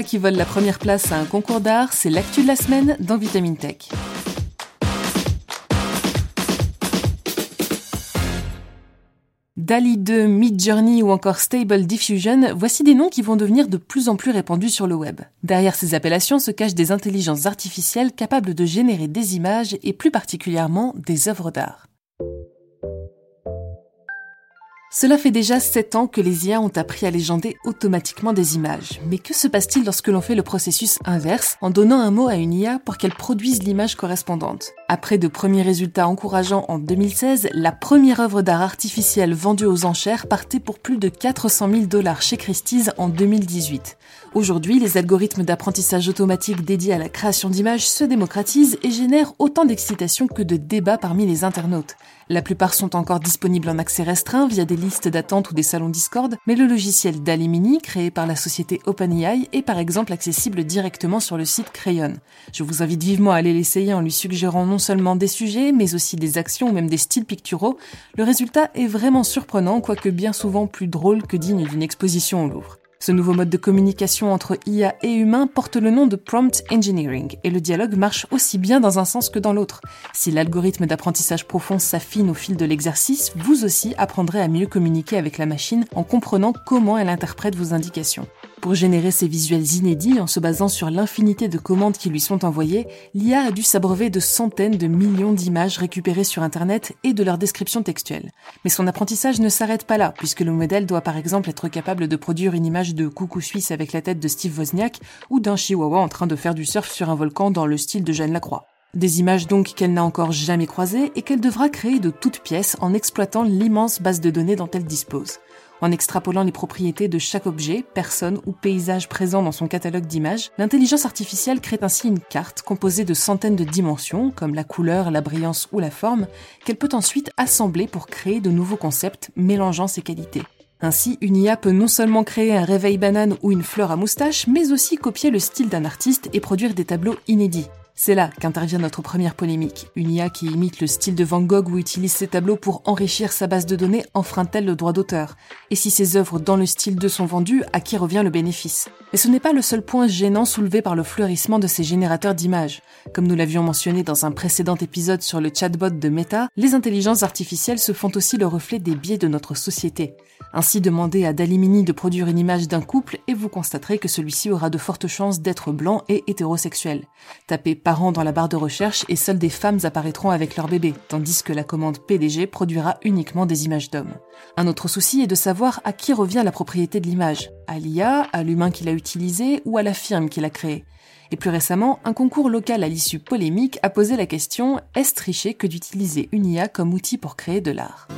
Qui vole la première place à un concours d'art, c'est l'actu de la semaine dans Vitamine Tech. DALI 2, Midjourney ou encore Stable Diffusion, voici des noms qui vont devenir de plus en plus répandus sur le web. Derrière ces appellations se cachent des intelligences artificielles capables de générer des images et plus particulièrement des œuvres d'art. Cela fait déjà 7 ans que les IA ont appris à légender automatiquement des images. Mais que se passe-t-il lorsque l'on fait le processus inverse en donnant un mot à une IA pour qu'elle produise l'image correspondante? Après de premiers résultats encourageants en 2016, la première œuvre d'art artificielle vendue aux enchères partait pour plus de 400 000 dollars chez Christie's en 2018. Aujourd'hui, les algorithmes d'apprentissage automatique dédiés à la création d'images se démocratisent et génèrent autant d'excitation que de débats parmi les internautes. La plupart sont encore disponibles en accès restreint via des listes d'attente ou des salons Discord, mais le logiciel DALI Mini, créé par la société OpenAI, est par exemple accessible directement sur le site Crayon. Je vous invite vivement à aller l'essayer en lui suggérant non seulement des sujets, mais aussi des actions ou même des styles picturaux. Le résultat est vraiment surprenant, quoique bien souvent plus drôle que digne d'une exposition au Louvre. Ce nouveau mode de communication entre IA et humain porte le nom de prompt engineering et le dialogue marche aussi bien dans un sens que dans l'autre. Si l'algorithme d'apprentissage profond s'affine au fil de l'exercice, vous aussi apprendrez à mieux communiquer avec la machine en comprenant comment elle interprète vos indications. Pour générer ces visuels inédits en se basant sur l'infinité de commandes qui lui sont envoyées, l'IA a dû s'abreuver de centaines de millions d'images récupérées sur Internet et de leur description textuelle. Mais son apprentissage ne s'arrête pas là, puisque le modèle doit par exemple être capable de produire une image de coucou suisse avec la tête de Steve Wozniak ou d'un chihuahua en train de faire du surf sur un volcan dans le style de Jeanne Lacroix. Des images donc qu'elle n'a encore jamais croisées et qu'elle devra créer de toutes pièces en exploitant l'immense base de données dont elle dispose en extrapolant les propriétés de chaque objet, personne ou paysage présent dans son catalogue d'images, l'intelligence artificielle crée ainsi une carte composée de centaines de dimensions, comme la couleur, la brillance ou la forme, qu'elle peut ensuite assembler pour créer de nouveaux concepts mélangeant ces qualités. Ainsi, une IA peut non seulement créer un réveil banane ou une fleur à moustache, mais aussi copier le style d'un artiste et produire des tableaux inédits. C'est là qu'intervient notre première polémique. Une IA qui imite le style de Van Gogh ou utilise ses tableaux pour enrichir sa base de données enfreint-elle le droit d'auteur? Et si ces œuvres dans le style de sont vendues, à qui revient le bénéfice? Mais ce n'est pas le seul point gênant soulevé par le fleurissement de ces générateurs d'images. Comme nous l'avions mentionné dans un précédent épisode sur le chatbot de Meta, les intelligences artificielles se font aussi le reflet des biais de notre société. Ainsi, demandez à Dalimini de produire une image d'un couple et vous constaterez que celui-ci aura de fortes chances d'être blanc et hétérosexuel. Tapez parents dans la barre de recherche et seules des femmes apparaîtront avec leur bébé, tandis que la commande PDG produira uniquement des images d'hommes. Un autre souci est de savoir à qui revient la propriété de l'image. À l'IA, à l'humain qui l'a utilisée ou à la firme qui l'a créée. Et plus récemment, un concours local à l'issue polémique a posé la question est-ce tricher que d'utiliser une IA comme outil pour créer de l'art?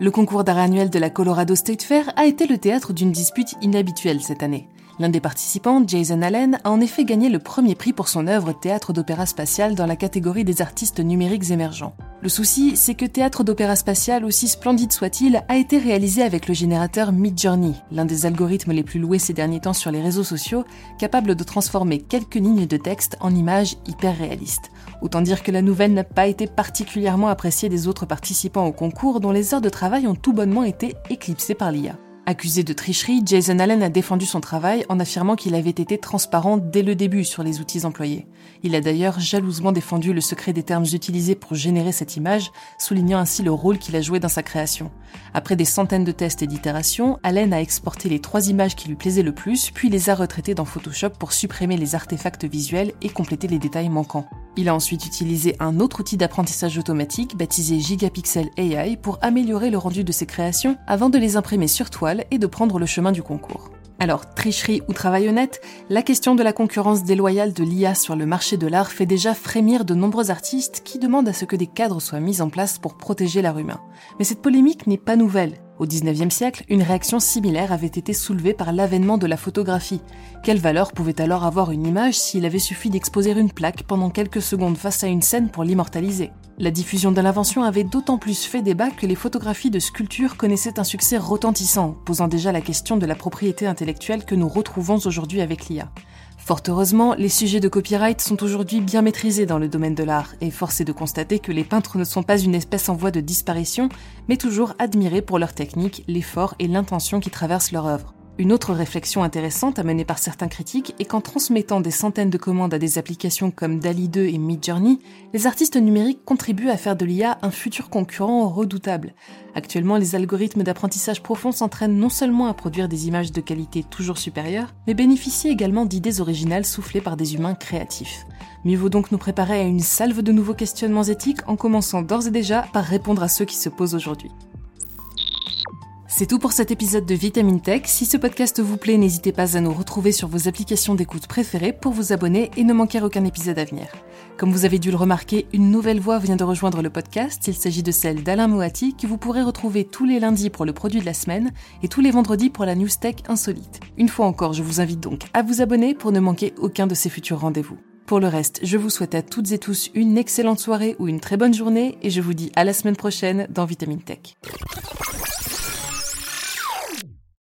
Le concours d'art annuel de la Colorado State Fair a été le théâtre d'une dispute inhabituelle cette année. L'un des participants, Jason Allen, a en effet gagné le premier prix pour son œuvre Théâtre d'opéra spatial dans la catégorie des artistes numériques émergents. Le souci, c'est que Théâtre d'opéra spatial, aussi splendide soit-il, a été réalisé avec le générateur Midjourney, l'un des algorithmes les plus loués ces derniers temps sur les réseaux sociaux, capable de transformer quelques lignes de texte en images hyper réalistes. Autant dire que la nouvelle n'a pas été particulièrement appréciée des autres participants au concours dont les heures de travail ont tout bonnement été éclipsées par l'IA. Accusé de tricherie, Jason Allen a défendu son travail en affirmant qu'il avait été transparent dès le début sur les outils employés. Il a d'ailleurs jalousement défendu le secret des termes utilisés pour générer cette image, soulignant ainsi le rôle qu'il a joué dans sa création. Après des centaines de tests et d'itérations, Allen a exporté les trois images qui lui plaisaient le plus, puis les a retraitées dans Photoshop pour supprimer les artefacts visuels et compléter les détails manquants. Il a ensuite utilisé un autre outil d'apprentissage automatique baptisé Gigapixel AI pour améliorer le rendu de ses créations avant de les imprimer sur toile et de prendre le chemin du concours. Alors, tricherie ou travail honnête, la question de la concurrence déloyale de l'IA sur le marché de l'art fait déjà frémir de nombreux artistes qui demandent à ce que des cadres soient mis en place pour protéger l'art humain. Mais cette polémique n'est pas nouvelle. Au XIXe siècle, une réaction similaire avait été soulevée par l'avènement de la photographie. Quelle valeur pouvait alors avoir une image s'il avait suffi d'exposer une plaque pendant quelques secondes face à une scène pour l'immortaliser? La diffusion de l'invention avait d'autant plus fait débat que les photographies de sculptures connaissaient un succès retentissant, posant déjà la question de la propriété intellectuelle que nous retrouvons aujourd'hui avec l'IA. Fort heureusement, les sujets de copyright sont aujourd'hui bien maîtrisés dans le domaine de l'art, et force est de constater que les peintres ne sont pas une espèce en voie de disparition, mais toujours admirés pour leur technique, l'effort et l'intention qui traversent leur œuvre. Une autre réflexion intéressante amenée par certains critiques est qu'en transmettant des centaines de commandes à des applications comme DALI 2 et Midjourney, les artistes numériques contribuent à faire de l'IA un futur concurrent redoutable. Actuellement, les algorithmes d'apprentissage profond s'entraînent non seulement à produire des images de qualité toujours supérieure, mais bénéficient également d'idées originales soufflées par des humains créatifs. Mieux vaut donc nous préparer à une salve de nouveaux questionnements éthiques en commençant d'ores et déjà par répondre à ceux qui se posent aujourd'hui. C'est tout pour cet épisode de Vitamine Tech. Si ce podcast vous plaît, n'hésitez pas à nous retrouver sur vos applications d'écoute préférées pour vous abonner et ne manquer aucun épisode à venir. Comme vous avez dû le remarquer, une nouvelle voix vient de rejoindre le podcast. Il s'agit de celle d'Alain Moati que vous pourrez retrouver tous les lundis pour le produit de la semaine et tous les vendredis pour la news tech insolite. Une fois encore, je vous invite donc à vous abonner pour ne manquer aucun de ces futurs rendez-vous. Pour le reste, je vous souhaite à toutes et tous une excellente soirée ou une très bonne journée et je vous dis à la semaine prochaine dans Vitamine Tech.